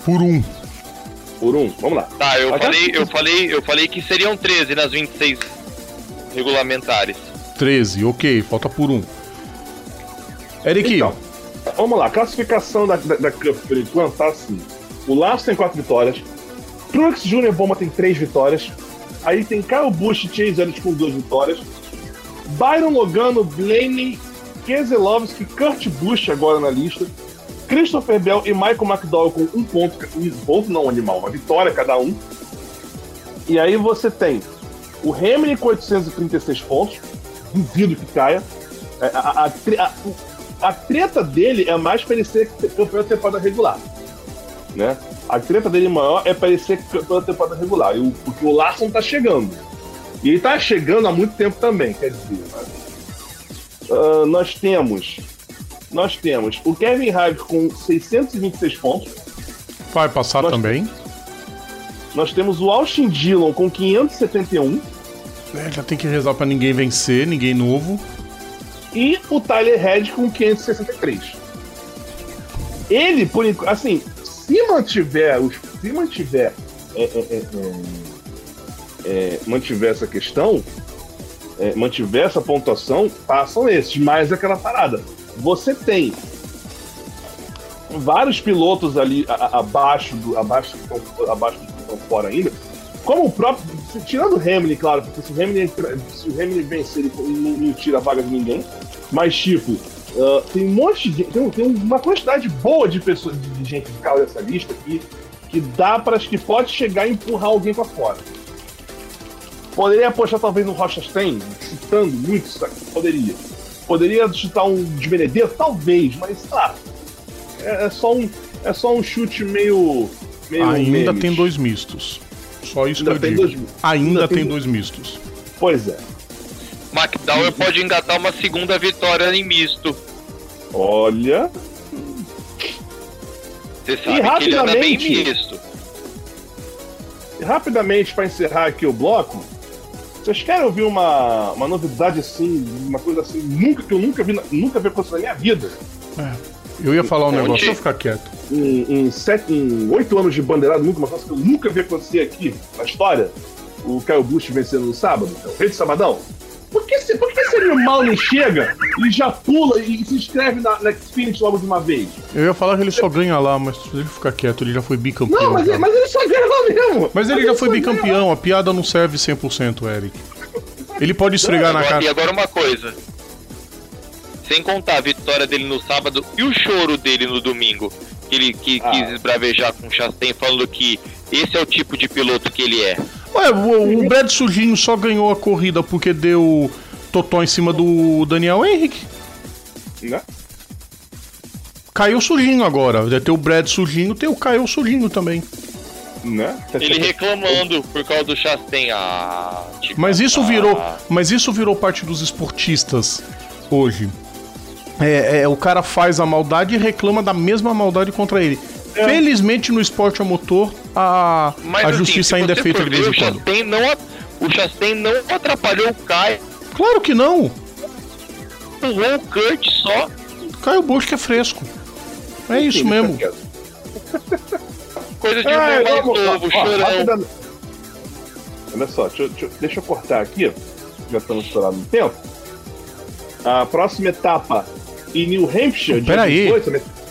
Por um. Por um, vamos lá. Tá, eu Mas falei, assim- eu falei, eu falei que seriam 13 nas 26 regulamentares. 13, ok. Falta por um. Eric, Então, vamos lá. Classificação da, da, da Cup por enquanto tá assim. O Laço tem quatro vitórias. Truex Jr. Bomba tem três vitórias. Aí tem Kyle Busch e Chase Elliott com duas vitórias. Byron Logano, Blaney, Keselowski, Kurt Busch agora na lista. Christopher Bell e Michael McDowell com um ponto, um ponto não animal, uma vitória cada um. E aí você tem o Hamilton com 836 pontos, duvido que caia. É, A, a- a a- treta dele é mais para ele ser campeão da temporada regular. Né? A treta dele maior é para ele ser campeão da temporada regular. E o, porque o Larson tá chegando. E ele tá chegando há muito tempo também, quer dizer. Ah, nós temos. Nós temos o Kevin Harvick com 626 pontos. vai passar Nós- também. Nós temos o Austin Dillon com 571. É, já tem que rezar pra ninguém vencer, ninguém novo. e o Tyler Head com 563. Ele, por enquanto, assim, se mantiver, os- se mantiver, é, é, é, é, é, mantiver essa questão, é, mantiver essa pontuação, passam esses, mais aquela parada. Você tem vários pilotos ali a- a- abaixo do, abaixo, abaixo do estão fora ainda. Como o próprio. Tirando o Hamilton, claro, porque se o Hamilton, se o Hamilton vencer, ele não, não tira a vaga de ninguém. Mas, tipo, Uh, tem um monte de. Tem, tem, uma quantidade boa de pessoas, de, gente que caiu nessa lista aqui, que dá para que pode chegar a empurrar alguém para fora. Poderia apostar talvez no Rochestein, chutando muito isso aqui. Poderia. Poderia chutar um de Benedetto? Talvez, mas tá. É, é, só um, é só um chute meio. meio Ainda memes. tem dois mistos. Só isso Ainda que eu digo. Dois, Ainda, Ainda tem, tem dois mistos. Pois é. McDowell pode engatar uma segunda vitória em misto. Olha. Você sabe e que ele anda bem misto. E rapidamente, para encerrar aqui o bloco, vocês querem ouvir uma, uma novidade assim, uma coisa assim, nunca que eu nunca vi, nunca vi acontecer na minha vida? É. Eu ia falar um Onde? negócio, eu ficar quieto. Em, em, sete, em oito anos de bandeirado, nunca uma coisa que eu nunca vi acontecer aqui na história. O Caio Bush vencendo no sábado, o rei do sabadão. Por que, se, por que esse animal não chega e já pula e se inscreve na, na Xfinity logo de uma vez? Eu ia falar que ele só ganha lá, mas se ele ficar quieto, ele já foi bicampeão. Não, mas, ele, mas ele só ganha lá mesmo. Mas, mas ele, ele já foi bicampeão, a piada não serve 100%, Eric. Ele pode esfregar na cara. E agora uma coisa. Sem contar a vitória dele no sábado e o choro dele no domingo. Que ele que, ah. quis esbravejar com o Chastain falando que esse é o tipo de piloto que ele é. Ué, o, o Brad Sujinho só ganhou a corrida porque deu totó em cima do Daniel Henrique. Né? Caiu sujinho agora. Já tem o Brad sujinho, tem o Caio sujinho também. Né? Ele reclamando por causa do Chastain. Ah, tipo, mas isso virou, ah. mas isso virou parte dos esportistas hoje. É, é, o cara faz a maldade e reclama da mesma maldade contra ele. É. Felizmente no esporte a motor a, Mas, a assim, justiça ainda é feita de vez em quando. Chastain não, o Chastain não atrapalhou o Caio. Claro que não. Empurrou o Kurt só. Caio Bush que é fresco. É isso Sim, mesmo. Coisa de um ah, mais novo, chorão. Olha só, deixa, deixa, deixa, eu cortar aqui. Já estamos estourados no tempo. A próxima etapa em New Hampshire. Peraí.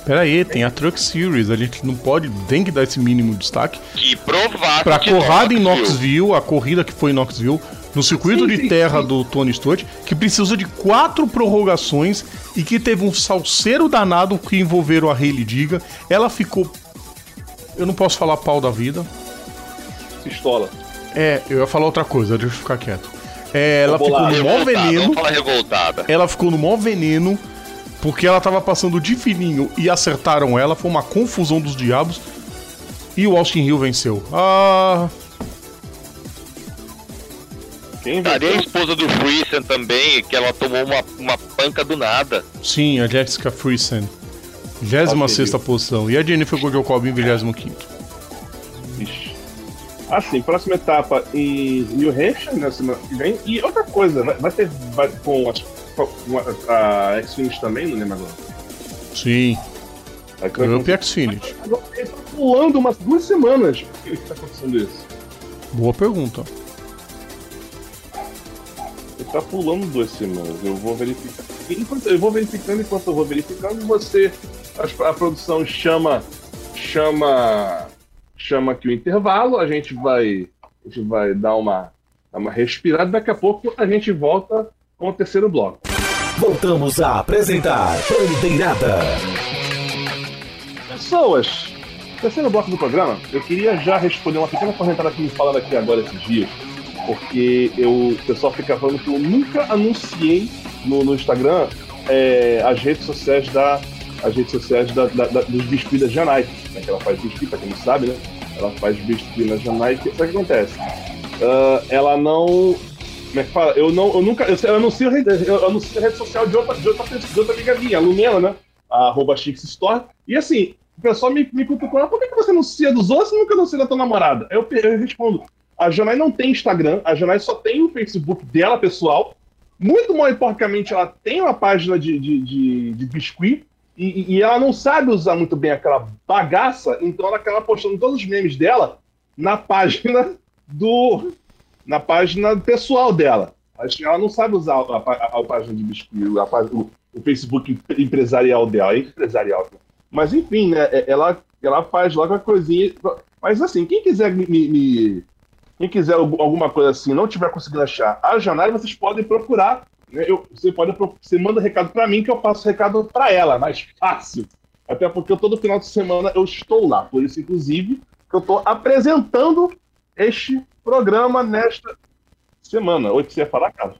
Peraí, tem a Truck Series, a gente não pode, tem que dar esse mínimo destaque. Que provável. Pra corrida em Knoxville, a corrida que foi em Knoxville, no circuito sim, de terra sim. do Tony Stewart, que precisou de quatro prorrogações e que teve um salseiro danado que envolveram a Hayley Diga. Ela ficou. Eu não posso falar pau da vida. Pistola. É, eu ia falar outra coisa, deixa eu ficar quieto. É, ela ficou no maior veneno. Ela ficou no maior veneno porque ela tava passando de fininho e acertaram ela, foi uma confusão dos diabos. E o Austin Hill venceu. Ah. Quem Cadê a esposa do Friesen também, que ela tomou uma, uma panca do nada? Sim, a Jessica Friesen. 26 posição. E a Jennifer Goldjob em 25. Ixi. Assim, próxima etapa em New Hampshire, na semana que vem. E outra coisa, vai, vai ter vai, com as a Xfinity também, não lembro agora. Sim. Up e Xfinity. Ele tá pulando umas duas semanas. Por que está acontecendo isso? Boa pergunta. Ele tá pulando duas semanas. Eu vou verificar. Enquanto, eu vou verificando enquanto eu vou verificando, você. A, a produção chama. Chama. Chama aqui o intervalo. A gente vai. A gente vai dar uma, dar uma respirada. Daqui a pouco a gente volta com o terceiro bloco. Voltamos a apresentar Bandeirada. Pessoas, terceiro bloco do programa, eu queria já responder uma pequena comentária que me falaram aqui agora esses dias, porque eu, o pessoal fica falando que eu nunca anunciei no, no Instagram é, as redes sociais da as redes sociais da, da, da, dos biscuits da Janai, né, que ela faz biscuit, pra quem não sabe, né? Ela faz biscuit na Janai. Sabe o que acontece? Uh, ela não como é que fala? Eu, não, eu nunca. Eu, eu, anuncio, eu anuncio a rede social de outra, de outra, de outra amiga minha, a Lumena, né? A arroba Store. E assim, o pessoal me, me cutucou, por que, você anuncia dos outros e nunca anuncia da tua namorada? Eu, eu respondo, a Janai não tem Instagram, a Janai só tem o Facebook dela, pessoal. Muito mal porcamente, ela tem uma página de, de, de, de biscuit e, e, ela não sabe usar muito bem aquela bagaça, então ela acaba postando todos os memes dela na página do, na página pessoal dela. Ela não sabe usar a, a, a página de biscuit, a, o, o, Facebook empresarial dela, é empresarial. Mas enfim, né? É, ela, ela faz logo a coisinha. Mas assim, quem quiser me, me quem quiser alguma coisa assim, não tiver conseguindo achar a Janai, vocês podem procurar Eu, você pode você manda recado para mim que eu passo recado para ela, mais fácil. Até porque todo final de semana eu estou lá. Por isso, inclusive, que eu estou apresentando este programa nesta semana. Oi, você ia falar, Carlos?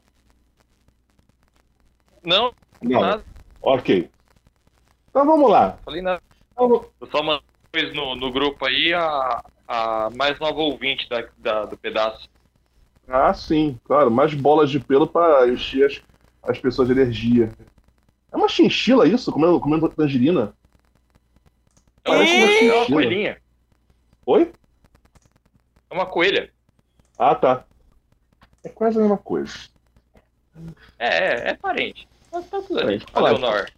Não, Não. nada. Ok. Então vamos lá. Falei nada. Então, Eu só mandei no, no grupo aí a, a mais nova ouvinte da, da- do pedaço. Ah, sim, claro. Mais bolas de pelo para encher as, as pessoas de energia. É uma chinchila isso? Comendo, comendo tangerina? Parece uma é uma chinchila. coelhinha. Oi? É uma coelha. Ah, tá. É quase a mesma coisa. É, é, é parente. Tá, tá tudo ali. Parente, Olha. Leonor.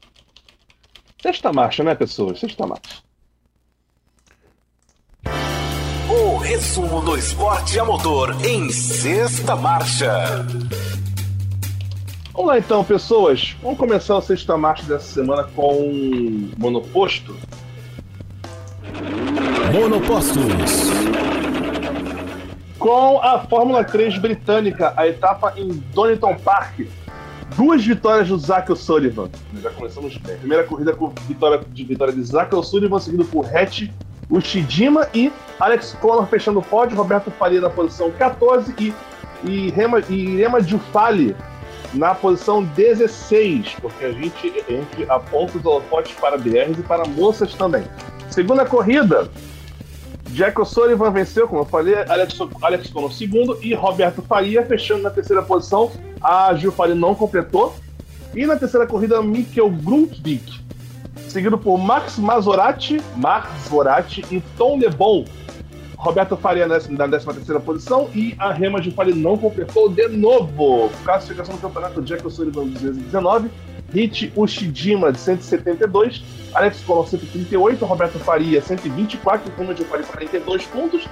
Sexta marcha, né, pessoas? Sexta marcha. O resumo do esporte a motor em sexta marcha. Vamos lá então, pessoas. Vamos começar a sexta marcha dessa semana com um monoposto. Monopostos. Com a Fórmula 3 britânica, a etapa em Donington Park. Duas vitórias do Zack O'Sullivan. Já começamos bem. Primeira corrida com vitória de vitória de Zack O'Sullivan, seguido por Hatch, Ushijima e Alex Connor fechando o pódio, Roberto Faria na posição 14 e, e Rema, e Giuffali na posição 16, porque a gente, a gente aponta os holofotes para BRs e para moças também. Segunda corrida, Jack O'Sullivan venceu, como eu falei, Alex, Alex Connor segundo e Roberto Faria fechando na terceira posição. A Gil Faria não completou. E na terceira corrida, Mikkel Grundvik, seguido por Max Maserati, Maserati e Tom Lebon. Roberto Faria na na décima terceira posição e a Rema de Faria não completou de novo. Classificação do campeonato, Jack O'Sullivan 219, Hit Ushijima de 172, Alex Collor 138, Roberto Faria 124, Rema de Faria 42 pontos.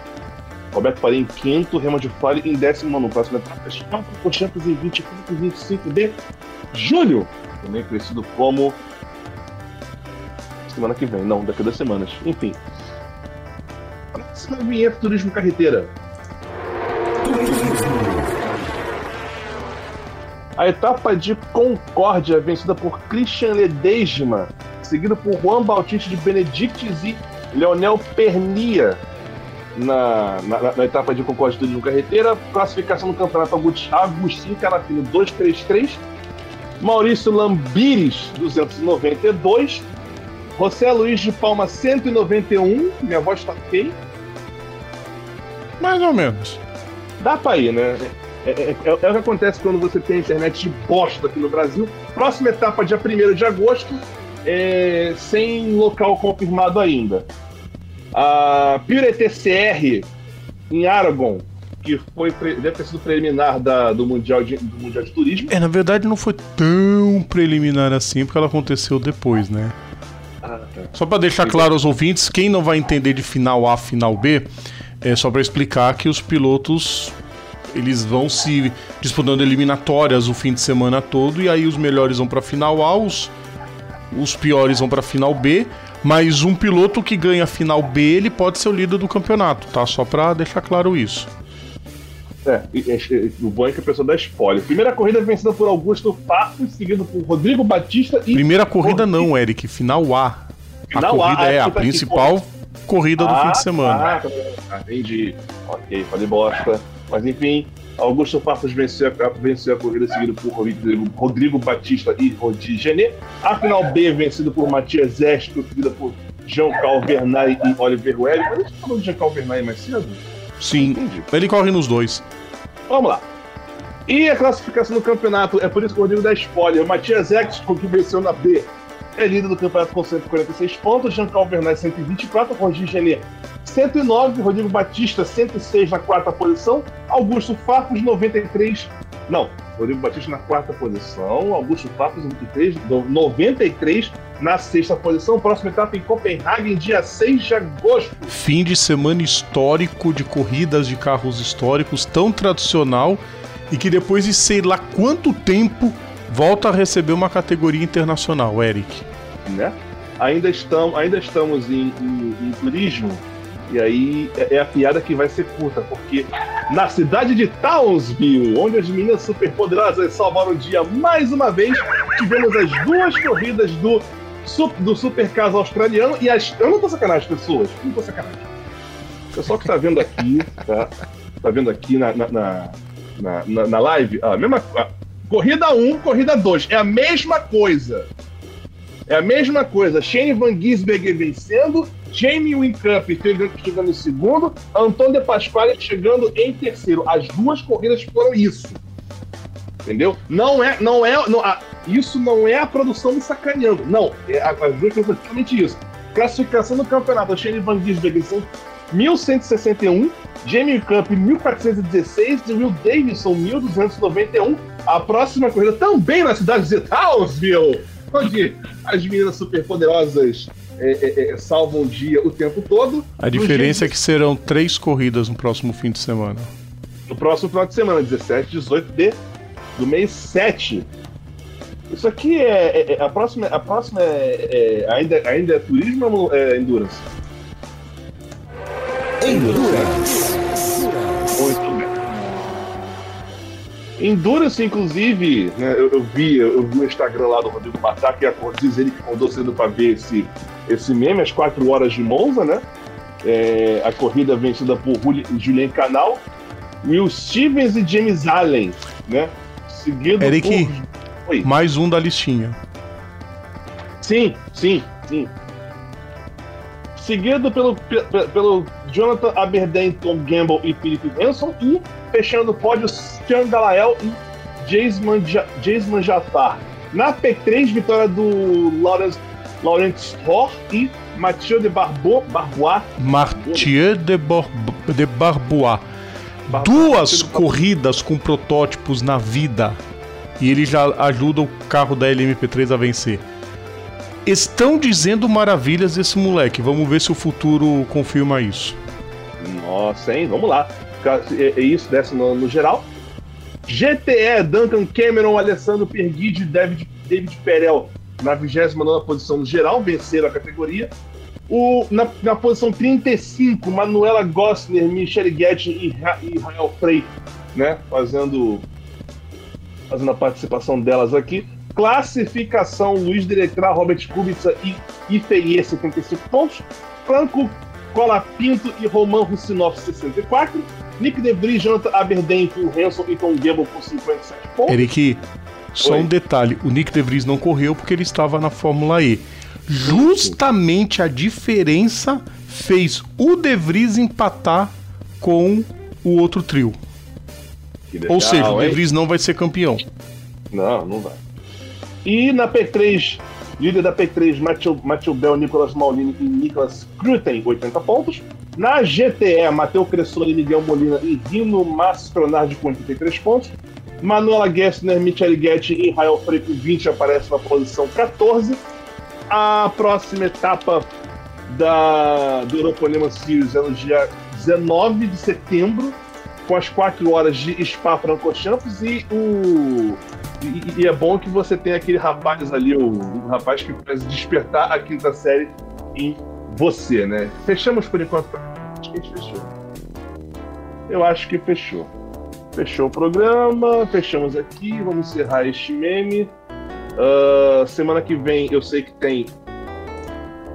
Roberto Faria em quinto, Rema de Faria em décimo no próximo etapa. Champions por Champions em 24 e 25 de julho. Também conhecido como. Semana que vem, não, daqui a duas semanas. Enfim. Próxima vinheta Turismo Carreteira. A etapa de Concórdia, vencida por Christian Ledesma, seguido por Juan Bautista de Benedictis e Leonel Pernia na, na, na etapa de Concórdia Turismo Carreteira. Classificação no campeonato Agostinho Canapino 233, Maurício Lambires 292, José Luiz de Palma 191, minha voz tá ok. Mais ou menos. Dá pra ir, né? É, é- é- é o que acontece quando você tem internet de bosta aqui no Brasil. Próxima etapa, dia 1 de agosto, é, sem local confirmado ainda. A Pure TCR em Aragon, que foi, deve ter sido preliminar da- do, mundial de, do Mundial de Turismo. É, na verdade não foi tão preliminar assim, porque ela aconteceu depois, né? Ah, tá. Só pra deixar claro aos ouvintes, quem não vai entender de final A, final B, é só pra explicar que os pilotos eles vão se disputando eliminatórias o fim de semana todo e aí os melhores vão pra final A, os, os piores vão pra final B, mas um piloto que ganha a final B, ele pode ser o líder do campeonato, tá? Só pra deixar claro isso. É, o bom é que a pessoa dá spoiler. Primeira corrida vencida por Augusto Pato, seguido por Rodrigo Batista e. Primeira corrida não, Eric, final A. A Final A, corrida é a puta que principal corrida do fim de semana. Ah, entendi. Ok, falei bosta. Mas enfim, Augusto Passos venceu a, venceu a corrida, seguido por Rodrigo, Rodrigo Batista e Rodi Genet. A final B, vencido por Matias Esco, seguida por Jean Calvernay e Oliver Webb. Mas a gente falou de Jean Calvernay mais cedo? Sim, Entendi. ele corre nos dois. Vamos lá. E a classificação do campeonato, é por isso que o Rodrigo dá spoiler. Matias Exco, que venceu na B, é líder do campeonato com 146 pontos. Jean Calvernay, 124. Roger Genet, 109. Rodrigo Batista, 106 na quarta posição. Augusto Farfus, 93. Não, Rodrigo Batista na quarta posição. Augusto Farfus, 93. no- 93 na sexta posição. Próxima etapa em Copenhague, dia 6 de agosto. Fim de semana histórico de corridas de carros históricos, tão tradicional e que depois de sei lá quanto tempo volta a receber uma categoria internacional, Eric. né? Ainda estamos, ainda estamos em, em- em turismo, e aí é, é a piada que vai ser curta, porque na cidade de Townsville, onde as meninas superpoderosas salvaram o dia mais uma vez. Tivemos as duas corridas do, do Super Caso Australiano e as. Eu não tô sacanagem, pessoas. Não tô sacanagem. O pessoal que tá vendo aqui, tá? Tá vendo aqui na, na, na, na, na live, a mesma. Corrida 1, corrida 2. É a mesma coisa. É a mesma coisa. Shane Van Gisberger vencendo, Jamie Winkamp chegando em segundo, Antônio De Pasquale chegando em terceiro. As duas corridas foram isso. Entendeu? Não é, não é, não, a, isso não é a produção me sacaneando. Não, é, as duas coisas exatamente isso. Classificação do campeonato, Shane Van Gisbergen são 1161, Jamie Camp 1416 e Will Davidson 1291. A próxima corrida também na cidade de Townsville, onde as meninas superpoderosas é, é, é, salvam o dia o tempo todo. A diferença é que serão três corridas no próximo fim de semana. No próximo final de semana, 17 18 de, do mês 7. Isso aqui é, é, é a próxima, a próxima é, é, ainda, ainda é turismo ou é endurance? Endurance. Muito bem. Endurance, inclusive, né, eu, eu, vi, eu vi o Instagram lá do Rodrigo Batak, e diz ele que acordou cedo para ver esse, esse meme, às 4 horas de Monza, né? É, a corrida vencida por Julien Canal, Will Stevens e James Allen, né? Seguido Eric, por... Oi. mais um da listinha. Sim, sim, sim. Seguido pelo, pelo Jonathan Aberdeen, Tom Gamble e Philip Henson. E fechando o pódio, Sean Galael e Jason Jafar. Na P3, vitória do Lawrence, Lawrence Thor e Mathieu de Barbo, Barbois. Mathieu de, Bar de Barbois. Duas corridas com protótipos na vida. E ele já ajuda o carro da LMP3 a vencer. Estão dizendo maravilhas desse moleque. Vamos ver se o futuro confirma isso. Nossa, hein? Vamos lá. É, é isso, desce no, no geral. GTE, Duncan Cameron, Alessandro Perguide e David, David Perel na 29 posição no geral, venceram a categoria. O, na, na posição 35, Manuela Gossner, Michelle Guetin e, e Rael Frey, né? Fazendo, fazendo a participação delas aqui. Classificação: Luiz Delectra, Robert Kubica e Ifeie, 75 pontos. Franco Cola Pinto e Roman Russinoff, 64. Nick DeVries, Jonathan Aberdeen, Phil Hanson e Tom Gamble com 57 pontos. Eric, só Oi. um detalhe: o Nick DeVries não correu porque ele estava na Fórmula E. Justamente a diferença fez o DeVries empatar com o outro trio. Legal, Ou seja, o DeVries não vai ser campeão. Não, não vai. E na P3, líder da P3, Matthew, Matthew Bell, Nicolas Maulini e Nicolas Kruten, 80 pontos. Na GTE, Matheus Cressoli, Miguel Molina e Rino Mastronardi com 83 pontos. Manuela Gessner, Michele Guetti e Rael com 20 aparece na posição 14. A próxima etapa da, do Europonema Series é no dia 19 de setembro, com as 4 horas de Spa-Francorchamps e o e, e, é bom que você tem aquele rapaz ali, o, o rapaz que faz despertar a quinta série em você, né? Fechamos por enquanto. Acho que a gente fechou. Eu acho que fechou. Fechou o programa, fechamos aqui, vamos encerrar este meme. Uh, semana que vem eu sei que tem.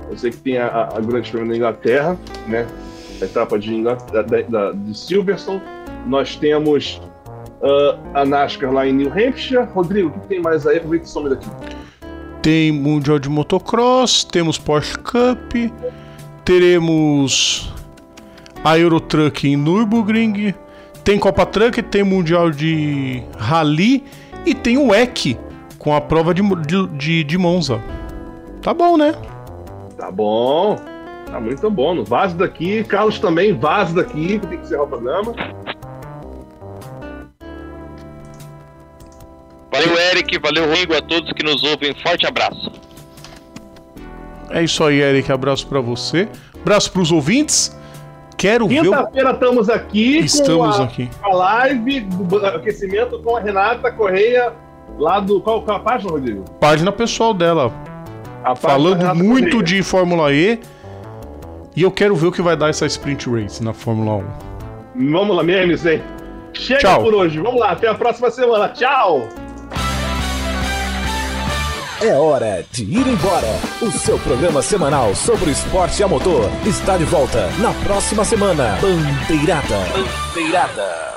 Eu sei que tem a, a Grande Prêmio da Inglaterra, né? A etapa de, da, da, de Silverstone. Nós temos uh, a NASCAR lá em New Hampshire. Rodrigo, o que tem mais aí? Aproveita e some daqui. Tem Mundial de Motocross, temos Porsche Cup, teremos a Eurotruck em Nürburgring, tem Copa Truck, tem Mundial de Rally e tem o EC com a prova de, de, de Monza. Tá bom, né? Tá bom. Tá muito bom. Vaze daqui. Carlos também, vaze daqui, que tem que encerrar o programa. Valeu, Eric. Valeu, Rigo. A todos que nos ouvem. Forte abraço. É isso aí, Eric. Abraço para você. Abraço para os ouvintes. Quero ver. Quinta-feira estamos aqui. Estamos com a, aqui. A live do aquecimento com a Renata Correia, lá do. Qual, qual a página, Rodrigo? Página pessoal dela. Falando muito Correia. de Fórmula E. E eu quero ver o que vai dar essa sprint race na Fórmula 1. Vamos lá, memes, hein? Chega Tchau. por hoje. Vamos lá, até a próxima semana. Tchau! É hora de ir embora. O seu programa semanal sobre o esporte a motor está de volta na próxima semana. Bandeirada. Bandeirada.